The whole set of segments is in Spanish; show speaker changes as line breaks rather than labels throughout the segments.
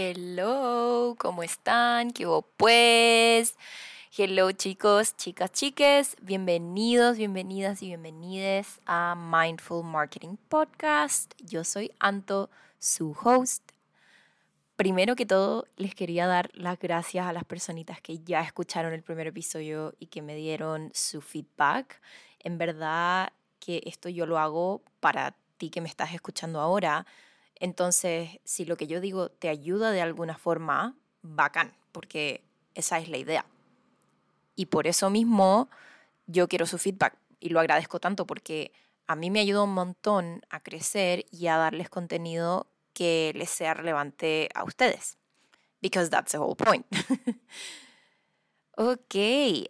Hello, ¿cómo están? ¿Qué hubo pues? Hello chicos, chicas, chiques, bienvenidos, bienvenidas y bienvenides a Mindful Marketing Podcast. Yo soy Anto, su host. Primero que todo, les quería dar las gracias a las personitas que ya escucharon el primer episodio y que me dieron su feedback. En verdad que esto yo lo hago para ti que me estás escuchando ahora entonces, si lo que yo digo te ayuda de alguna forma, bacán, porque esa es la idea. Y por eso mismo yo quiero su feedback y lo agradezco tanto porque a mí me ayuda un montón a crecer y a darles contenido que les sea relevante a ustedes. Because that's the whole point. Ok,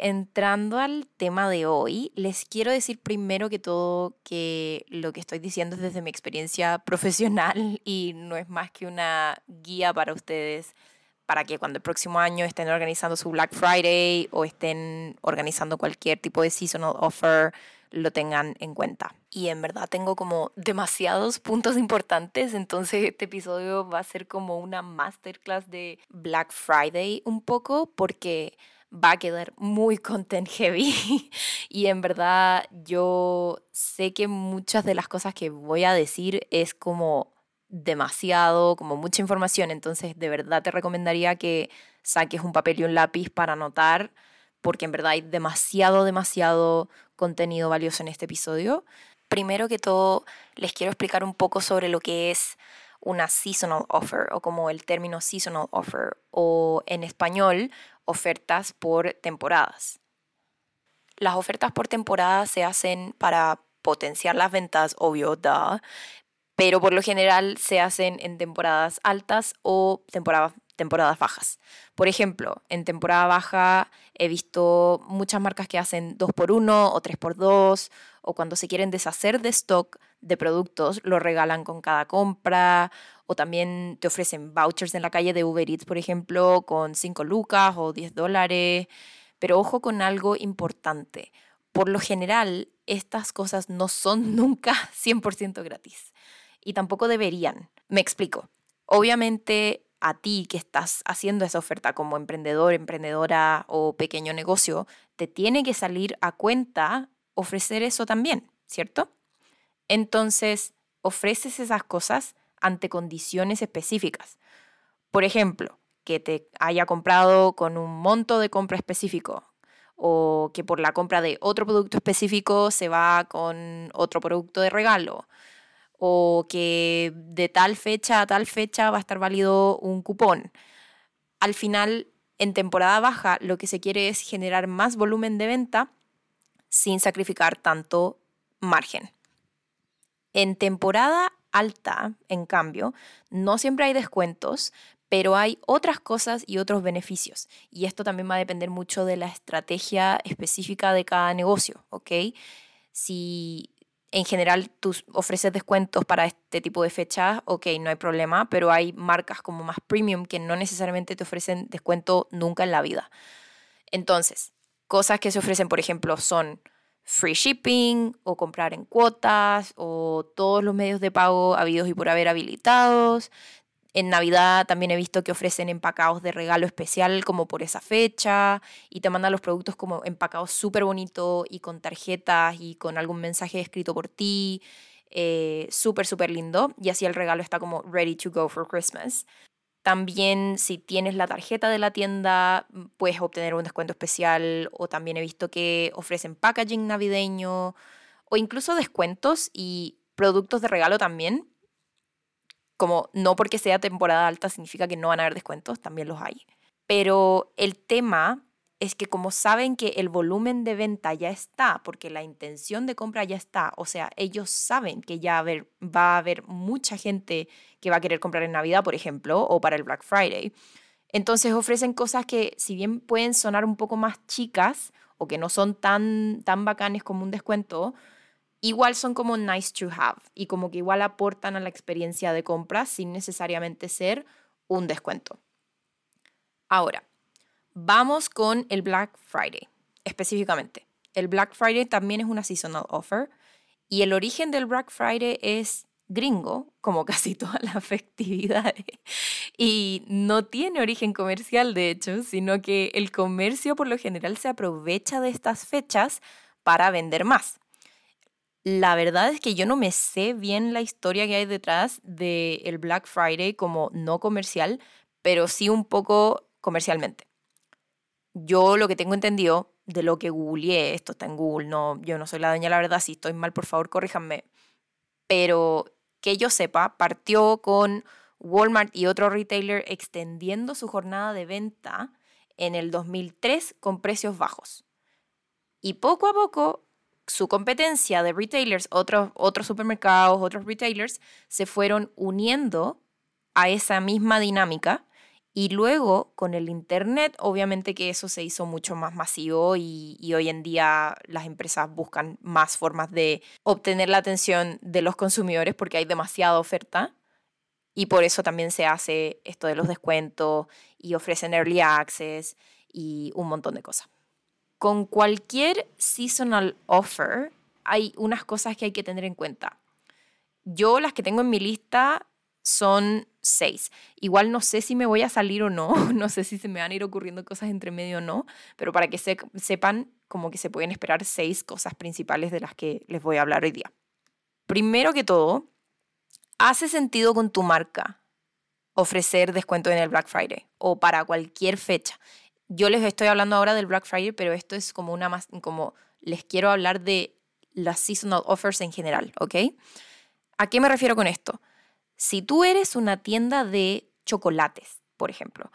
entrando al tema de hoy, les quiero decir primero que todo que lo que estoy diciendo es desde mi experiencia profesional y no es más que una guía para ustedes para que cuando el próximo año estén organizando su Black Friday o estén organizando cualquier tipo de seasonal offer, lo tengan en cuenta. Y en verdad tengo como demasiados puntos importantes, entonces este episodio va a ser como una masterclass de Black Friday un poco porque va a quedar muy content heavy. y en verdad yo sé que muchas de las cosas que voy a decir es como demasiado, como mucha información. Entonces de verdad te recomendaría que saques un papel y un lápiz para anotar, porque en verdad hay demasiado, demasiado contenido valioso en este episodio. Primero que todo, les quiero explicar un poco sobre lo que es una seasonal offer o como el término seasonal offer o en español ofertas por temporadas. Las ofertas por temporada se hacen para potenciar las ventas, obvio, da, pero por lo general se hacen en temporadas altas o temporadas, temporadas bajas. Por ejemplo, en temporada baja he visto muchas marcas que hacen 2x1 o 3x2 o cuando se quieren deshacer de stock de productos, lo regalan con cada compra o también te ofrecen vouchers en la calle de Uber Eats, por ejemplo, con 5 lucas o 10 dólares. Pero ojo con algo importante. Por lo general, estas cosas no son nunca 100% gratis. Y tampoco deberían. Me explico. Obviamente, a ti que estás haciendo esa oferta como emprendedor, emprendedora o pequeño negocio, te tiene que salir a cuenta ofrecer eso también, ¿cierto? Entonces, ofreces esas cosas ante condiciones específicas. Por ejemplo, que te haya comprado con un monto de compra específico o que por la compra de otro producto específico se va con otro producto de regalo o que de tal fecha a tal fecha va a estar válido un cupón. Al final, en temporada baja, lo que se quiere es generar más volumen de venta sin sacrificar tanto margen. En temporada alta, en cambio, no siempre hay descuentos, pero hay otras cosas y otros beneficios. Y esto también va a depender mucho de la estrategia específica de cada negocio, ¿ok? Si en general tú ofreces descuentos para este tipo de fechas, ok, no hay problema, pero hay marcas como más premium que no necesariamente te ofrecen descuento nunca en la vida. Entonces, cosas que se ofrecen, por ejemplo, son free shipping o comprar en cuotas o todos los medios de pago habidos y por haber habilitados. En Navidad también he visto que ofrecen empacados de regalo especial como por esa fecha y te mandan los productos como empacados súper bonito y con tarjetas y con algún mensaje escrito por ti. Eh, súper, súper lindo. Y así el regalo está como ready to go for Christmas. También si tienes la tarjeta de la tienda, mm, puedes obtener un descuento especial o también he visto que ofrecen packaging navideño o incluso descuentos y productos de regalo también. Como no porque sea temporada alta significa que no van a haber descuentos, también los hay. Pero el tema es que como saben que el volumen de venta ya está, porque la intención de compra ya está, o sea, ellos saben que ya va a haber mucha gente que va a querer comprar en Navidad, por ejemplo, o para el Black Friday. Entonces ofrecen cosas que si bien pueden sonar un poco más chicas o que no son tan, tan bacanes como un descuento, igual son como nice to have y como que igual aportan a la experiencia de compra sin necesariamente ser un descuento. Ahora, Vamos con el Black Friday, específicamente. El Black Friday también es una seasonal offer y el origen del Black Friday es gringo, como casi todas las festividades, y no tiene origen comercial, de hecho, sino que el comercio por lo general se aprovecha de estas fechas para vender más. La verdad es que yo no me sé bien la historia que hay detrás del Black Friday como no comercial, pero sí un poco comercialmente. Yo lo que tengo entendido de lo que googleé, esto está en Google, no, yo no soy la dueña, la verdad, si estoy mal, por favor, corríjanme. Pero que yo sepa, partió con Walmart y otro retailer extendiendo su jornada de venta en el 2003 con precios bajos. Y poco a poco su competencia de retailers, otros, otros supermercados, otros retailers, se fueron uniendo a esa misma dinámica y luego con el Internet, obviamente que eso se hizo mucho más masivo y, y, hoy en día las empresas buscan más formas de obtener la atención de los consumidores porque hay demasiada oferta y por eso también se hace esto de los descuentos y ofrecen early access y un montón de cosas. Con cualquier seasonal offer hay unas cosas que hay que tener en cuenta. Yo las que tengo en mi lista son seis. Igual no sé si me voy a salir o no, no sé si se me van a ir ocurriendo cosas entre medio o no, pero para que sepan como que se pueden esperar seis cosas principales de las que les voy a hablar hoy día. Primero que todo, ¿hace sentido con tu marca ofrecer descuento en el Black Friday o para cualquier fecha? Yo les estoy hablando ahora del Black Friday, pero esto es como una más, como les quiero hablar de las seasonal offers en general, ¿ok? ¿A qué me refiero con esto? Si tú eres una tienda de chocolates, por ejemplo,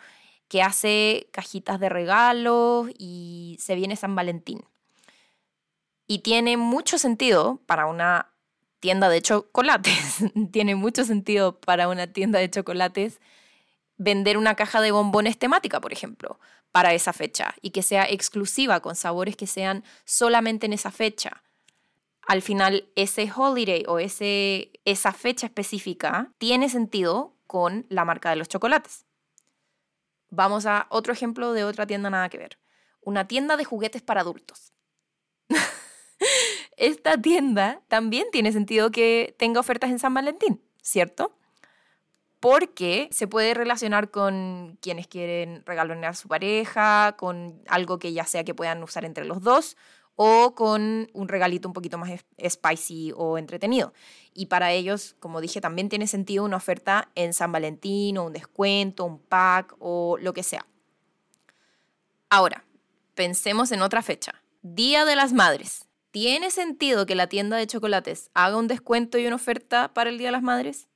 que hace cajitas de regalos y se viene San Valentín, y tiene mucho sentido para una tienda de chocolates, tiene mucho sentido para una tienda de chocolates vender una caja de bombones temática, por ejemplo, para esa fecha y que sea exclusiva con sabores que sean solamente en esa fecha al final ese holiday o ese, esa fecha específica tiene sentido con la marca de los chocolates. Vamos a otro ejemplo de otra tienda nada que ver. Una tienda de juguetes para adultos. Esta tienda también tiene sentido que tenga ofertas en San Valentín, ¿cierto? Porque se puede relacionar con quienes quieren regalonear a su pareja, con algo que ya sea que puedan usar entre los dos, o con un regalito un poquito más spicy o entretenido. Y para ellos, como dije, también tiene sentido una oferta en San Valentín o un descuento, un pack o lo que sea. Ahora, pensemos en otra fecha. Día de las Madres. ¿Tiene sentido que la tienda de chocolates haga un descuento y una oferta para el Día de las Madres?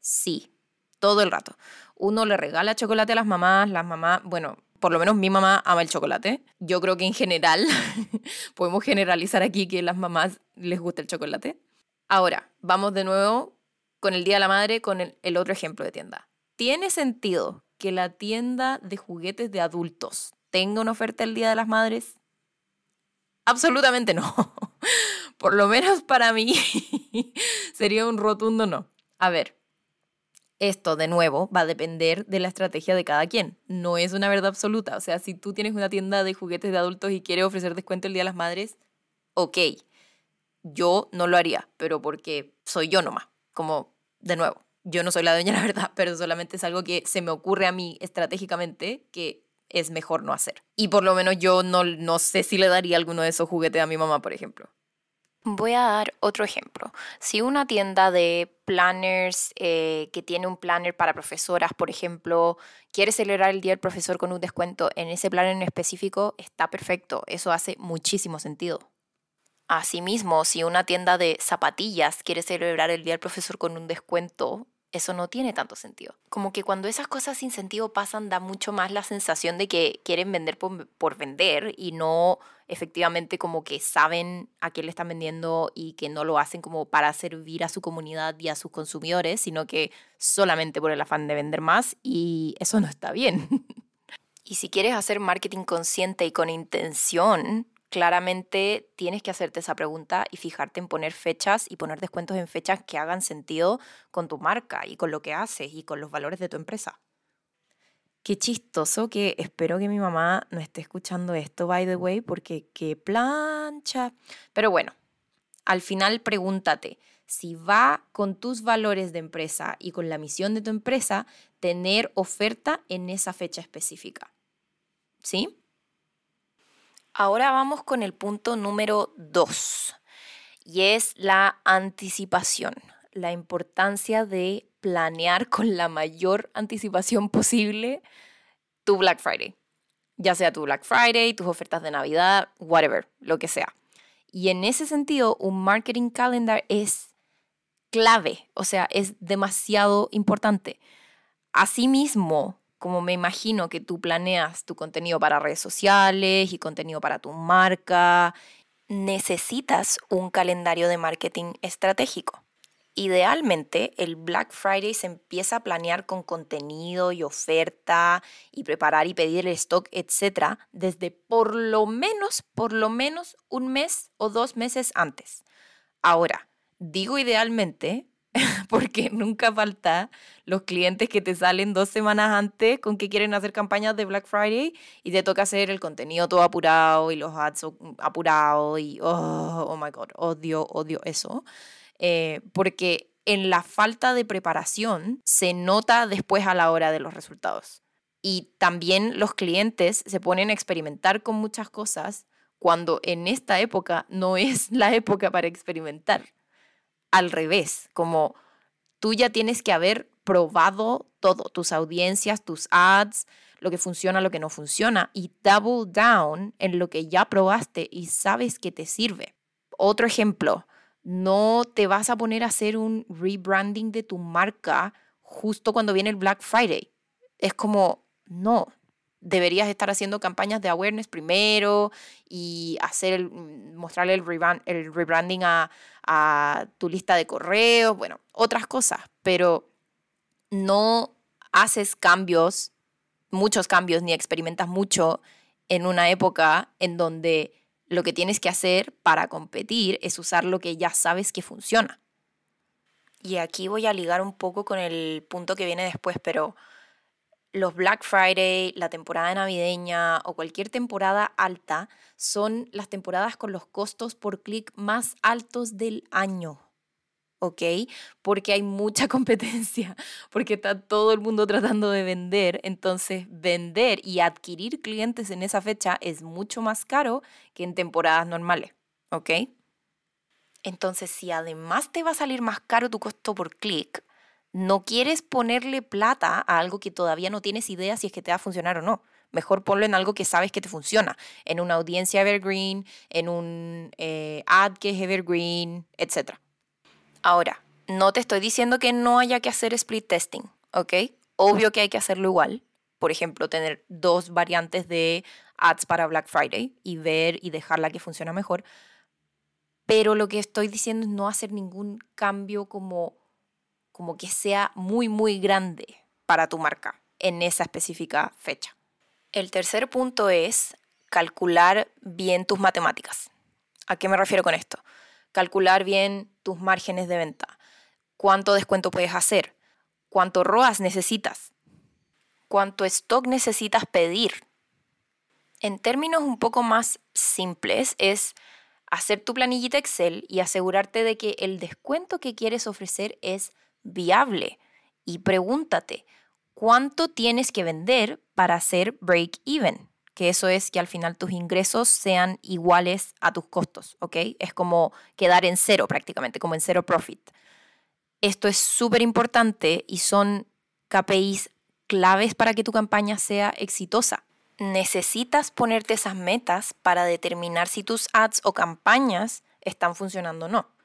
Sí, todo el rato. Uno le regala chocolate a las mamás, las mamás, bueno, por lo menos mi mamá ama el chocolate. Yo creo que en general podemos generalizar aquí que las mamás les gusta el chocolate. Ahora, vamos de nuevo con el Día de la Madre, con el, el otro ejemplo de tienda. ¿Tiene sentido que la tienda de juguetes de adultos tenga una oferta el Día de las Madres? Absolutamente no. Por lo menos para mí sería un rotundo no. A ver, esto, de nuevo, va a depender de la estrategia de cada quien. No es una verdad absoluta. O sea, si tú tienes una tienda de juguetes de adultos y quieres ofrecer descuento el Día de las Madres, ok. Yo no lo haría, pero porque soy yo nomás. Como, de nuevo, yo no soy la dueña, la verdad, pero solamente es algo que se me ocurre a mí estratégicamente que es mejor no hacer. Y por lo menos yo no, no sé si le daría alguno de esos juguetes a mi mamá, por ejemplo. Voy a dar otro ejemplo. Si una tienda de planners eh, que tiene un planner para profesoras, por ejemplo, quiere celebrar el Día del Profesor con un descuento en ese planner en específico, está perfecto. Eso hace muchísimo sentido. Asimismo, si una tienda de zapatillas quiere celebrar el Día del Profesor con un descuento, eso no tiene tanto sentido. Como que cuando esas cosas sin sentido pasan, da mucho más la sensación de que quieren vender por, vender y no efectivamente como que saben a qué le están vendiendo y que no lo hacen como para servir a su comunidad y a sus consumidores, sino que solamente por el afán de vender más y eso no está bien. y si quieres hacer marketing consciente y con intención, claramente tienes que hacerte esa pregunta y fijarte en poner fechas y poner descuentos en fechas que hagan sentido con tu marca y con lo que haces y con los valores de tu empresa. Qué chistoso que espero que mi mamá no esté escuchando esto, by the way, porque qué plancha. Pero bueno, al final pregúntate, si va con tus valores de empresa y con la misión de tu empresa, tener oferta en esa fecha específica. ¿Sí? Ahora vamos con el punto número dos y es la anticipación, la importancia de planear con la mayor anticipación posible tu Black Friday, ya sea tu Black Friday, tus ofertas de Navidad, whatever, lo que sea. Y en ese sentido, un marketing calendar es clave, o sea, es demasiado importante. Asimismo, como me imagino que tú planeas tu contenido para redes sociales y contenido para tu marca, necesitas un calendario de marketing estratégico. Idealmente, el Black Friday se empieza a planear con contenido y oferta y preparar y pedir el stock, etcétera, desde por lo menos, por lo menos un mes o dos meses antes. Ahora, digo idealmente porque nunca falta los clientes que te salen dos semanas antes con que quieren hacer campañas de Black Friday y te toca hacer el contenido todo apurado y los ads apurados y oh, oh my god, odio, odio eso. Eh, porque en la falta de preparación se nota después a la hora de los resultados. Y también los clientes se ponen a experimentar con muchas cosas cuando en esta época no es la época para experimentar al revés, como tú ya tienes que haber probado todo, tus audiencias, tus ads, lo que funciona, lo que no funciona, y double down en lo que ya probaste y sabes que te sirve. Otro ejemplo, no te vas a poner a hacer un rebranding de tu marca justo cuando viene el Black Friday. Es como, no, deberías estar haciendo campañas de awareness primero y hacer mostrarle el, el rebranding a, a tu lista de correos, bueno, otras cosas, pero no haces cambios, muchos cambios, ni experimentas mucho en una época en donde lo que tienes que hacer para competir es usar lo que ya sabes que funciona. Y aquí voy a ligar un poco con el punto que viene después, pero los Black Friday, la temporada navideña o cualquier temporada alta son las temporadas con los costos por clic más altos del año. ¿ok? Porque hay mucha competencia, porque está todo el mundo tratando de vender, entonces vender y adquirir clientes en esa fecha es mucho más caro que en temporadas normales, ¿ok? Entonces, si además te va a salir más caro tu costo por clic, no quieres ponerle plata a algo que todavía no tienes idea si es que te va a funcionar o no. Mejor ponlo en algo que sabes que te funciona, en una audiencia evergreen, en un eh, ad que es evergreen, etc. Ahora, no te estoy diciendo que no haya que hacer split testing, ¿ok? Obvio que hay que hacerlo igual. Por ejemplo, tener dos variantes de ads para Black Friday y ver y dejar la que funciona mejor. Pero lo que estoy diciendo es no hacer ningún cambio como como que sea muy, muy grande para tu marca en esa específica fecha. El tercer punto es calcular bien tus matemáticas. ¿A qué me refiero con esto? Calcular bien tus márgenes de venta. ¿Cuánto descuento puedes hacer? ¿Cuánto ROAS necesitas? ¿Cuánto stock necesitas pedir? En términos un poco más simples, es hacer tu planillita Excel y asegurarte de que el descuento que quieres ofrecer es viable y pregúntate, ¿cuánto tienes que vender para hacer break even? Que eso es que al final tus ingresos sean iguales a tus costos, ¿ok? Es como quedar en cero prácticamente, como en cero profit. Esto es súper importante y son KPIs claves para que tu campaña sea exitosa. Necesitas ponerte esas metas para determinar si tus ads o campañas están funcionando o no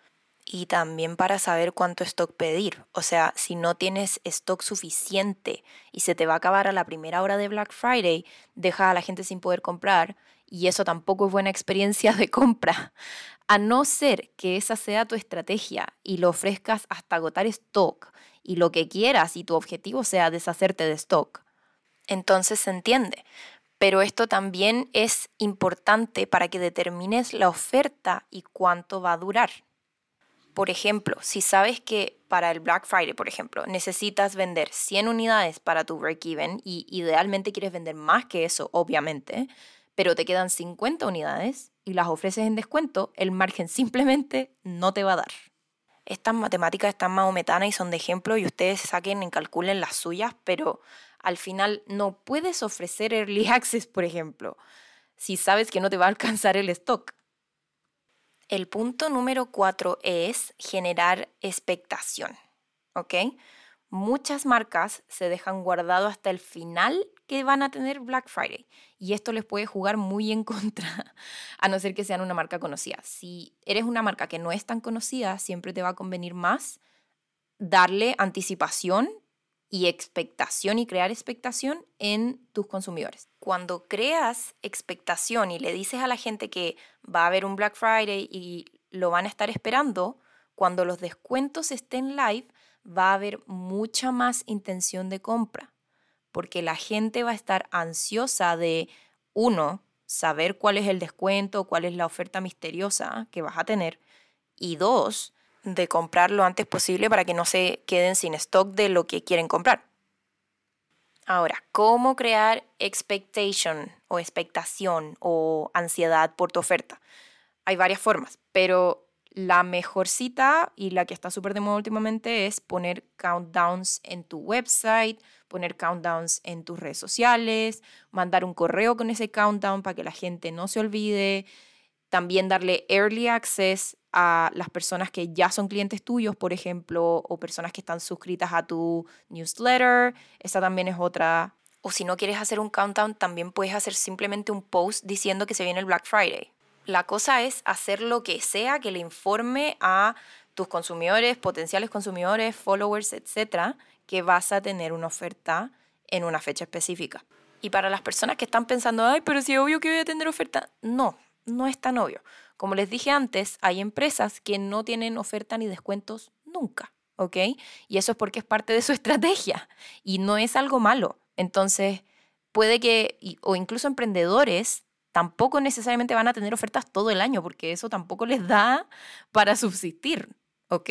y también para saber cuánto stock pedir. O sea, si no tienes stock suficiente y se te va a acabar a la primera hora de Black Friday, deja a la gente sin poder comprar y eso tampoco es buena experiencia de compra. A no ser que esa sea tu estrategia y lo ofrezcas hasta agotar stock y lo que quieras y tu objetivo sea deshacerte de stock. Entonces se entiende. Pero esto también es importante para que determines la oferta y cuánto va a durar. Por ejemplo, si sabes que para el Black Friday, por ejemplo, necesitas vender 100 unidades para tu break-even y idealmente quieres vender más que eso, obviamente, pero te quedan 50 unidades y las ofreces en descuento, el margen simplemente no te va a dar. estas matemáticas están maometanas y son de ejemplo y ustedes saquen y calculen las suyas, pero al final no puedes ofrecer early access, por ejemplo, si sabes que no te va a alcanzar el stock. El punto número cuatro es generar expectación, ¿ok? Muchas marcas se dejan guardado hasta el final que van a tener Black Friday y esto les puede jugar muy en contra, a no ser que sean una marca conocida. Si eres una marca que no es tan conocida, siempre te va a convenir más darle anticipación y expectación y crear expectación en tus consumidores. Cuando creas expectación y le dices a la gente que va a haber un Black Friday y lo van a estar esperando, cuando los descuentos estén live, va a haber mucha más intención de compra, porque la gente va a estar ansiosa de, uno, saber cuál es el descuento, cuál es la oferta misteriosa que vas a tener, y dos, de comprar lo antes posible para que no se queden sin stock de lo que quieren comprar. Ahora, ¿cómo crear expectation o expectación o ansiedad por tu oferta? Hay varias formas, pero la mejor cita y la que está súper de moda últimamente es poner countdowns en tu website, poner countdowns en tus redes sociales, mandar un correo con ese countdown para que la gente no se olvide, también darle early access a las personas que ya son clientes tuyos, por ejemplo, o personas que están suscritas a tu newsletter. Esa también es otra. O si no quieres hacer un countdown, también puedes hacer simplemente un post diciendo que se viene el Black Friday. La cosa es hacer lo que sea que le informe a tus consumidores, potenciales consumidores, followers, etcétera, que vas a tener una oferta en una fecha específica. Y para las personas que están pensando, ay, pero si es obvio que voy a tener oferta, no, no es tan obvio. Como les dije antes, hay empresas que no tienen oferta ni descuentos nunca, ¿ok? Y eso es porque es parte de su estrategia y no es algo malo. Entonces, puede que, o incluso emprendedores, tampoco necesariamente van a tener ofertas todo el año porque eso tampoco les da para subsistir, ¿ok?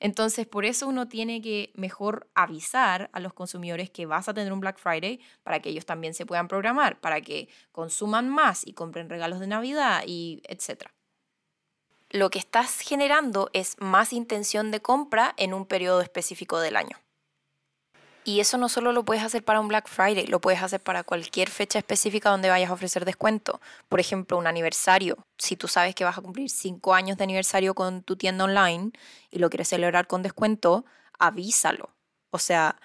Entonces, por eso uno tiene que mejor avisar a los consumidores que vas a tener un Black Friday para que ellos también se puedan programar, para que consuman más y compren regalos de Navidad y etcétera. Lo que estás generando es más intención de compra en un periodo específico del año. Y eso no solo lo puedes hacer para un Black Friday, lo puedes hacer para cualquier fecha específica donde vayas a ofrecer descuento. Por ejemplo, un aniversario. Si tú sabes que vas a cumplir cinco años de aniversario con tu tienda online y lo quieres celebrar con descuento, avísalo. O sea,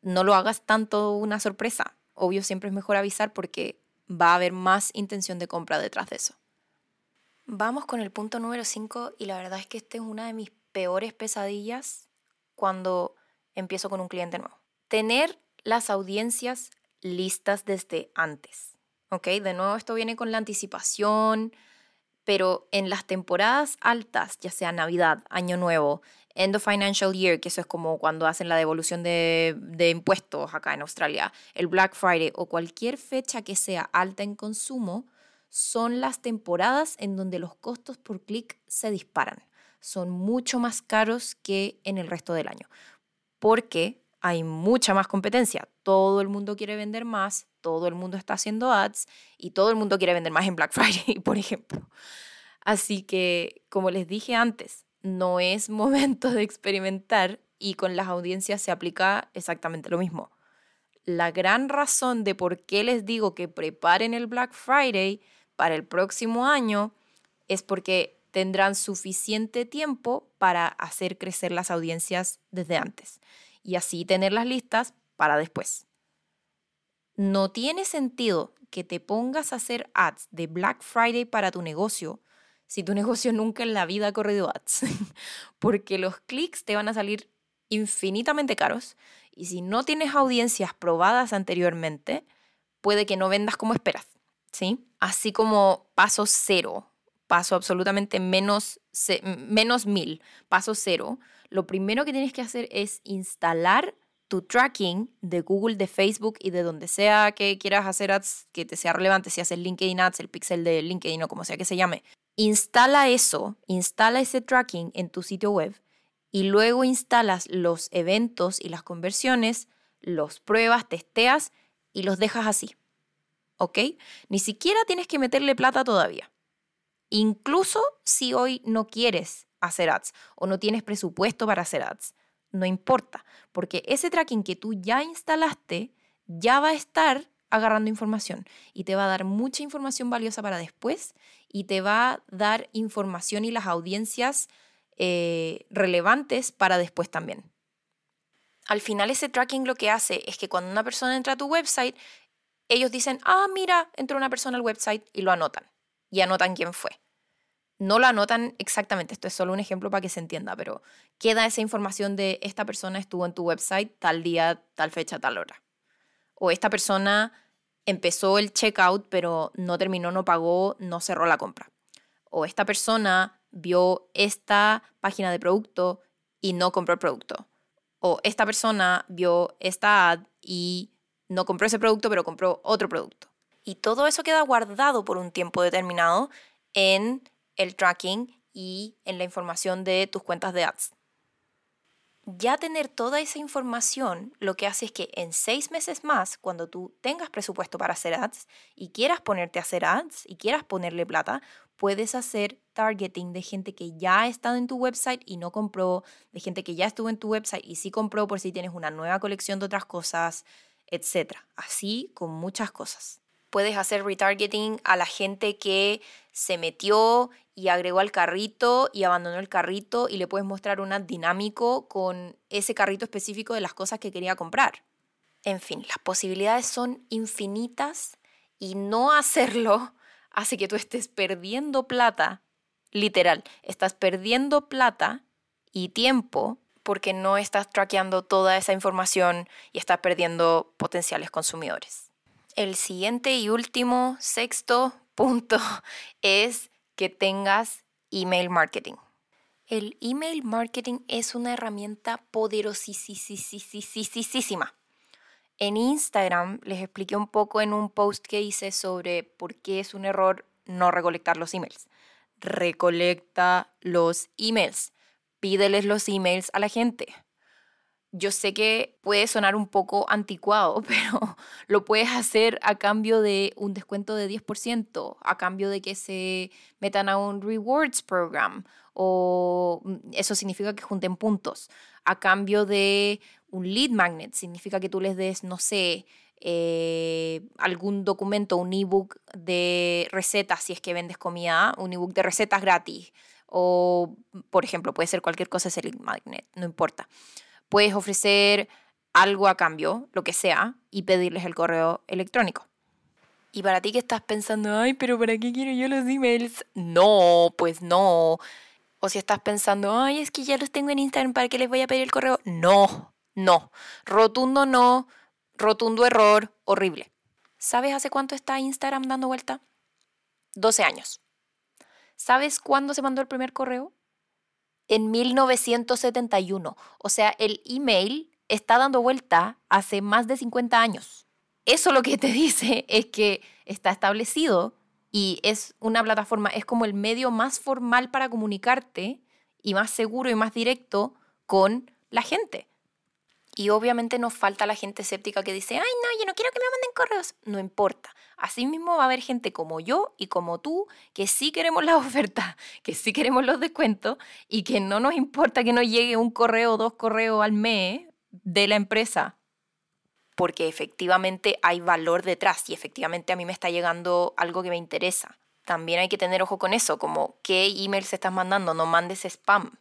no lo hagas tanto una sorpresa. Obvio, siempre es mejor avisar porque va a haber más intención de compra detrás de eso. Vamos con el punto número 5 y la verdad es que este es una de mis peores pesadillas cuando empiezo con un cliente nuevo tener las audiencias listas desde antes. De nuevo, esto viene con la anticipación, pero en las temporadas altas, ya sea Navidad, Año Nuevo, End of Financial Year, que eso es como cuando hacen la devolución de, de, impuestos acá en Australia, el Black Friday o cualquier fecha que sea alta en consumo, son las temporadas en donde los costos por clic se disparan. Son mucho más caros que en el resto del año. Porque hay mucha más competencia. Todo el mundo quiere vender más, todo el mundo está haciendo ads y todo el mundo quiere vender más en Black Friday, por ejemplo. Así que, como les dije antes, no es momento de experimentar y con las audiencias se aplica exactamente lo mismo. La gran razón de por qué les digo que preparen el Black Friday para el próximo año es porque tendrán suficiente tiempo para hacer crecer las audiencias desde antes y así tenerlas listas para después. No tiene sentido que te pongas a hacer ads de Black Friday para tu negocio si tu negocio nunca en la vida ha corrido ads, porque los clics te van a salir infinitamente caros y si no tienes audiencias probadas anteriormente, puede que no vendas como esperas, ¿sí? Así como paso cero, paso absolutamente menos, menos mil, paso cero, lo primero que tienes que hacer es instalar tu tracking de Google, de Facebook y de donde sea que quieras hacer ads que te sea relevante, si haces LinkedIn Ads, el pixel de LinkedIn o como sea que se llame. Instala eso, instala ese tracking en tu sitio web y luego instalas los eventos y las conversiones, los pruebas, testeas y los dejas así. ¿Ok? Ni siquiera tienes que meterle plata todavía. Incluso si hoy no quieres hacer ads o no tienes presupuesto para hacer ads. No importa, porque ese tracking que tú ya instalaste ya va a estar agarrando información y te va a dar mucha información valiosa para después y te va a dar información y las audiencias eh, relevantes para después también. Al final ese tracking lo que hace es que cuando una persona entra a tu website, ellos dicen, ah, mira, entró una persona al website y lo anotan. Y anotan quién fue. No lo anotan exactamente, esto es solo un ejemplo para que se entienda, pero queda esa información de esta persona estuvo en tu website tal día, tal fecha, tal hora. O esta persona empezó el checkout, pero no terminó, no pagó, no cerró la compra. O esta persona vio esta página de producto y no compró el producto. O esta persona vio esta ad y no compró ese producto, pero compró otro producto. Y todo eso queda guardado por un tiempo determinado en el tracking y en la información de tus cuentas de ads. Ya tener toda esa información lo que hace es que en seis meses más, cuando tú tengas presupuesto para hacer ads y quieras ponerte a hacer ads y quieras ponerle plata, puedes hacer targeting de gente que ya ha estado en tu website y no compró, de gente que ya estuvo en tu website y sí compró por si tienes una nueva colección de otras cosas, etc. Así con muchas cosas. Puedes hacer retargeting a la gente que se metió y agregó al carrito y abandonó el carrito y le puedes mostrar un ad dinámico con ese carrito específico de las cosas que quería comprar. En fin, las posibilidades son infinitas y no hacerlo hace que tú estés perdiendo plata, literal, estás perdiendo plata y tiempo porque no estás traqueando toda esa información y estás perdiendo potenciales consumidores. El siguiente y último, sexto punto es que tengas email marketing. El email marketing es una herramienta poderosísima en Instagram les expliqué un poco en un post que hice sobre por qué es un error no recolectar los emails. Recolecta los emails. Pídeles los emails a la gente. Yo sé que puede sonar un poco anticuado, pero lo puedes hacer a cambio de un descuento de 10%, a cambio de que se metan a un rewards program, o mm, eso significa que junten puntos, a cambio de un lead magnet significa que tú les des, no sé, eh, algún documento, un ebook de recetas si es que vendes comida, un ebook de recetas gratis. O, por ejemplo, puede ser cualquier cosa ese lead magnet, no importa. Puedes ofrecer algo a cambio, lo que sea, y pedirles el correo electrónico. Y para ti que estás pensando, ay, pero ¿para qué quiero yo los emails? No, pues no. O si estás pensando, ay, es que ya los tengo en Instagram, ¿para qué les voy a pedir el correo? No, no, rotundo no, rotundo error, horrible. ¿Sabes hace cuánto está Instagram dando vuelta? 12 años. ¿Sabes cuándo se mandó el primer correo? En 1971. O sea, el email está dando vuelta hace más de 50 años. Eso lo que te dice es que está establecido y es una plataforma, es como el medio más formal para comunicarte y más seguro y más directo con la gente. Y obviamente nos falta la gente escéptica que dice, ay, no, yo no quiero que me manden correos. No importa. Asimismo va a haber gente como yo y como tú que sí queremos la oferta, que sí queremos los descuentos y que no nos importa que nos llegue un correo o dos correos al mes de la empresa. Porque efectivamente hay valor detrás y efectivamente a mí me está llegando algo que me interesa. También hay que tener ojo con eso, como qué emails estás mandando, no mandes spam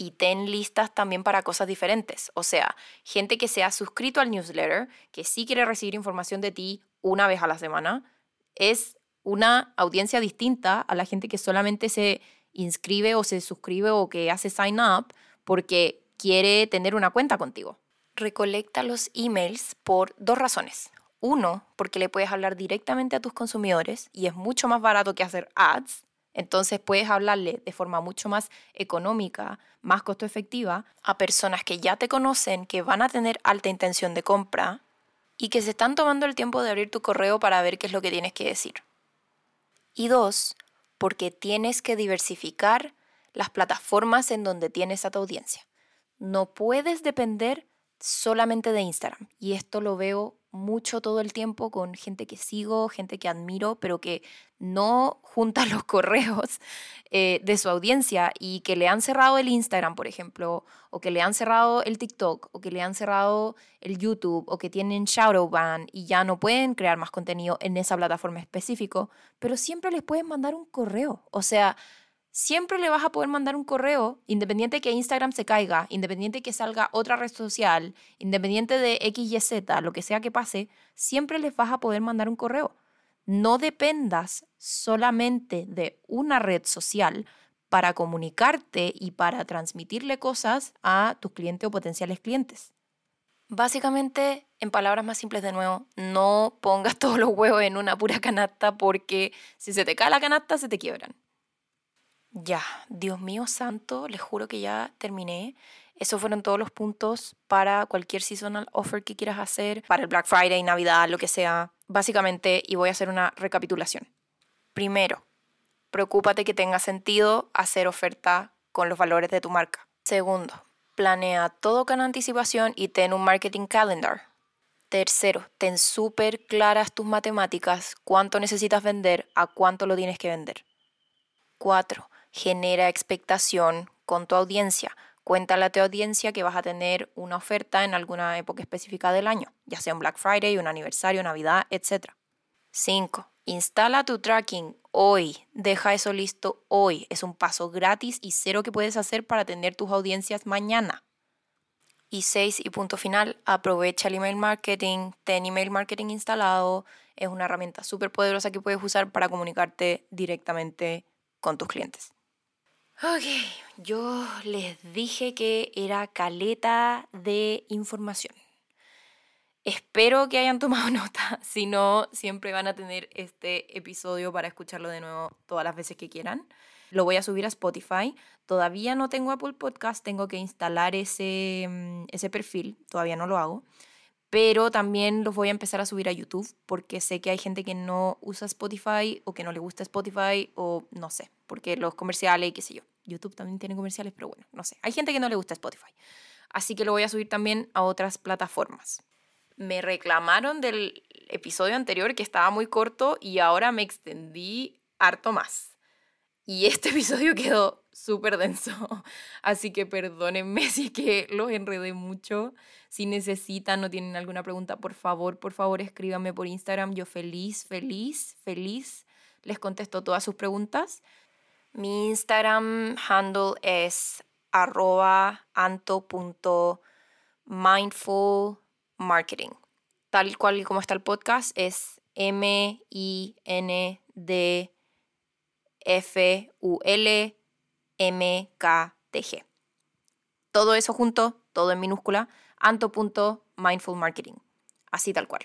y ten listas también para cosas diferentes. O sea, gente que se ha suscrito al newsletter, que sí quiere recibir información de ti una vez a la semana, es una audiencia distinta a la gente que solamente se inscribe o se suscribe o que hace sign up porque quiere tener una cuenta contigo. Recolecta los emails por dos razones. Uno, porque le puedes hablar directamente a tus consumidores y es mucho más barato que hacer ads. Entonces puedes hablarle de forma mucho más económica, más costo efectiva, a personas que ya te conocen, que van a tener alta intención de compra y que se están tomando el tiempo de abrir tu correo para ver qué es lo que tienes que decir. Y dos, porque tienes que diversificar las plataformas en donde tienes a tu audiencia. No puedes depender solamente de Instagram. Y esto lo veo mucho todo el tiempo con gente que sigo, gente que admiro, pero que no junta los correos eh, de su audiencia y que le han cerrado el Instagram, por ejemplo, o que le han cerrado el TikTok, o que le han cerrado el YouTube, o que tienen shadow ban y ya no pueden crear más contenido en esa plataforma específico, pero siempre les pueden mandar un correo. O sea, siempre le vas a poder mandar un correo, independiente que Instagram se caiga, independiente que salga otra red social, independiente de X, Y, Z, lo que sea que pase, siempre les vas a poder mandar un correo. No dependas solamente de una red social para comunicarte y para transmitirle cosas a tus clientes o potenciales clientes. Básicamente, en palabras más simples de nuevo, no pongas todos los huevos en una pura canasta porque si se te cae la canasta se te quiebran. Ya, Dios mío santo, les juro que ya terminé. Esos fueron todos los puntos para cualquier seasonal offer que quieras hacer, para el Black Friday, Navidad, lo que sea. Básicamente, y voy a hacer una recapitulación. Primero, preocúpate que tenga sentido hacer oferta con los valores de tu marca. Segundo, planea todo con anticipación y ten un marketing calendar. Tercero, ten súper claras tus matemáticas, cuánto necesitas vender, a cuánto lo tienes que vender. Cuatro, genera expectación con tu audiencia. Cuéntale a tu audiencia que vas a tener una oferta en alguna época específica del año, ya sea un Black Friday, un aniversario, Navidad, etc. 5. Instala tu tracking hoy. Deja eso listo hoy. Es un paso gratis y cero que puedes hacer para tener tus audiencias mañana. Y 6. Y punto final, aprovecha el email marketing. Ten email marketing instalado. Es una herramienta súper poderosa que puedes usar para comunicarte directamente con tus clientes. Ok, yo les dije que era caleta de información. Espero que hayan tomado nota, si no, siempre van a tener este episodio para escucharlo de nuevo todas las veces que quieran. Lo voy a subir a Spotify. Todavía no tengo Apple Podcast, tengo que instalar ese, mm, ese perfil, todavía no lo hago. Pero también los voy a empezar a subir a YouTube porque sé que hay gente que no usa Spotify o que no le gusta Spotify o no sé, porque los comerciales y qué sé yo. YouTube también tiene comerciales, pero bueno, no sé. Hay gente que no le gusta Spotify. Así que lo voy a subir también a otras plataformas. Me reclamaron del episodio anterior que estaba muy corto y ahora me extendí harto más. Y este episodio quedó súper denso. Así que perdónenme si que los enredé mucho. Si necesitan o tienen alguna pregunta, por favor, por favor, escríbanme por Instagram. Yo feliz, feliz, feliz les contesto todas sus preguntas. Mi Instagram handle es arroba anto.mindfulmarketing. Tal cual y como está el podcast, es M-I-N-D-F-U-L-M-K-T-G. Todo eso junto, todo en minúscula, anto.mindfulmarketing. Así tal cual.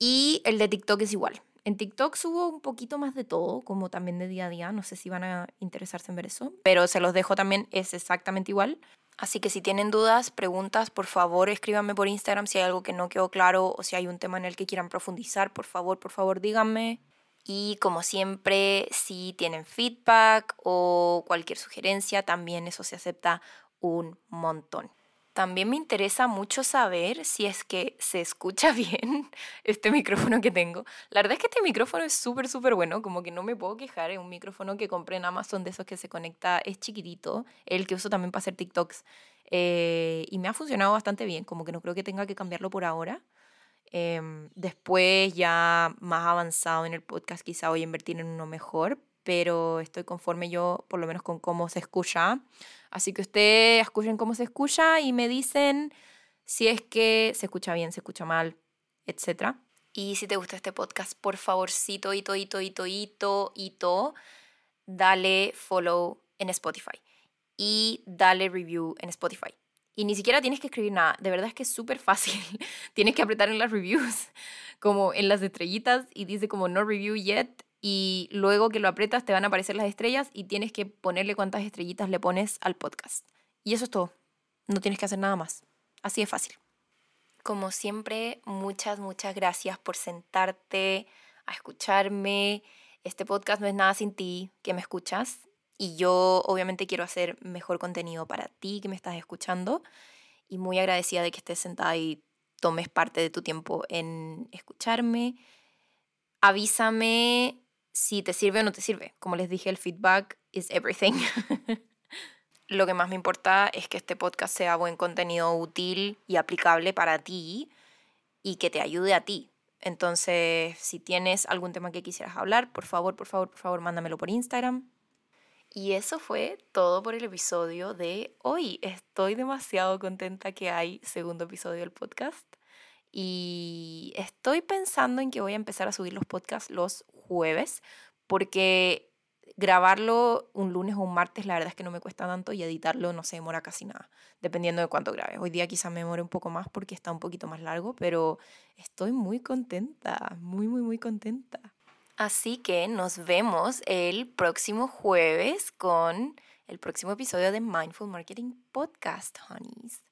Y el de TikTok es igual. En TikTok subo un poquito más de todo, como también de día a día. No sé si van a interesarse en ver eso, pero se los dejo también, es exactamente igual. Así que si tienen dudas, preguntas, por favor escríbanme por Instagram si hay algo que no quedó claro o si hay un tema en el que quieran profundizar, por favor, por favor díganme. Y como siempre, si tienen feedback o cualquier sugerencia, también eso se acepta un montón. También me interesa mucho saber si es que se escucha bien este micrófono que tengo. La verdad es que este micrófono es súper, súper bueno, como que no me puedo quejar. Es un micrófono que compré en Amazon de esos que se conecta, es chiquitito, el que uso también para hacer TikToks. Eh, y me ha funcionado bastante bien, como que no creo que tenga que cambiarlo por ahora. Em, después, ya más avanzado en el podcast, quizá voy a invertir en uno mejor, pero estoy conforme yo, por lo menos con cómo se escucha. Así que ustedes escuchen cómo se escucha y me dicen si es que se escucha bien, se escucha mal, etc. Y si te gusta este podcast, por favorcito, hito, hito, hito, hito, hito, dale follow en Spotify y dale review en Spotify. Y ni siquiera tienes que escribir nada, de verdad es que es súper fácil. tienes que apretar en las reviews, como en las estrellitas y dice como no review yet y luego que lo apretas te van a aparecer las estrellas y tienes que ponerle cuántas estrellitas le pones al podcast. Y eso es todo. No tienes que hacer nada más. Así de fácil. Como siempre, muchas, muchas gracias por sentarte a escucharme. Este podcast no es nada sin ti, que me escuchas. Y yo obviamente quiero hacer mejor contenido para ti que me estás escuchando. Y muy agradecida de que estés sentada ahí tomes parte de tu tiempo en escucharme. Avísame si te sirve o no te sirve. Como les dije, el feedback is everything. Lo que más me importa es que este podcast sea buen contenido útil y aplicable para ti y que te ayude a ti. Entonces, si tienes algún tema que quisieras hablar, por favor, por favor, por favor, mándamelo por Instagram. Y eso fue todo por el episodio de hoy. Estoy demasiado contenta que hay segundo episodio del podcast. Y estoy pensando en que voy a empezar a subir los podcasts los jueves, porque grabarlo un lunes o un martes, la verdad es que no me cuesta tanto y editarlo no se demora casi nada, dependiendo de cuánto grabe. Hoy día quizá me demore un poco más porque está un poquito más largo, pero estoy muy contenta, muy, muy, muy contenta. Así que nos vemos el próximo jueves con el próximo episodio de Mindful Marketing Podcast, honeys.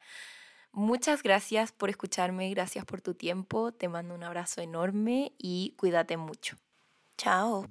Muchas gracias por escucharme, gracias por tu tiempo, te mando un abrazo enorme y cuídate mucho. Ciao.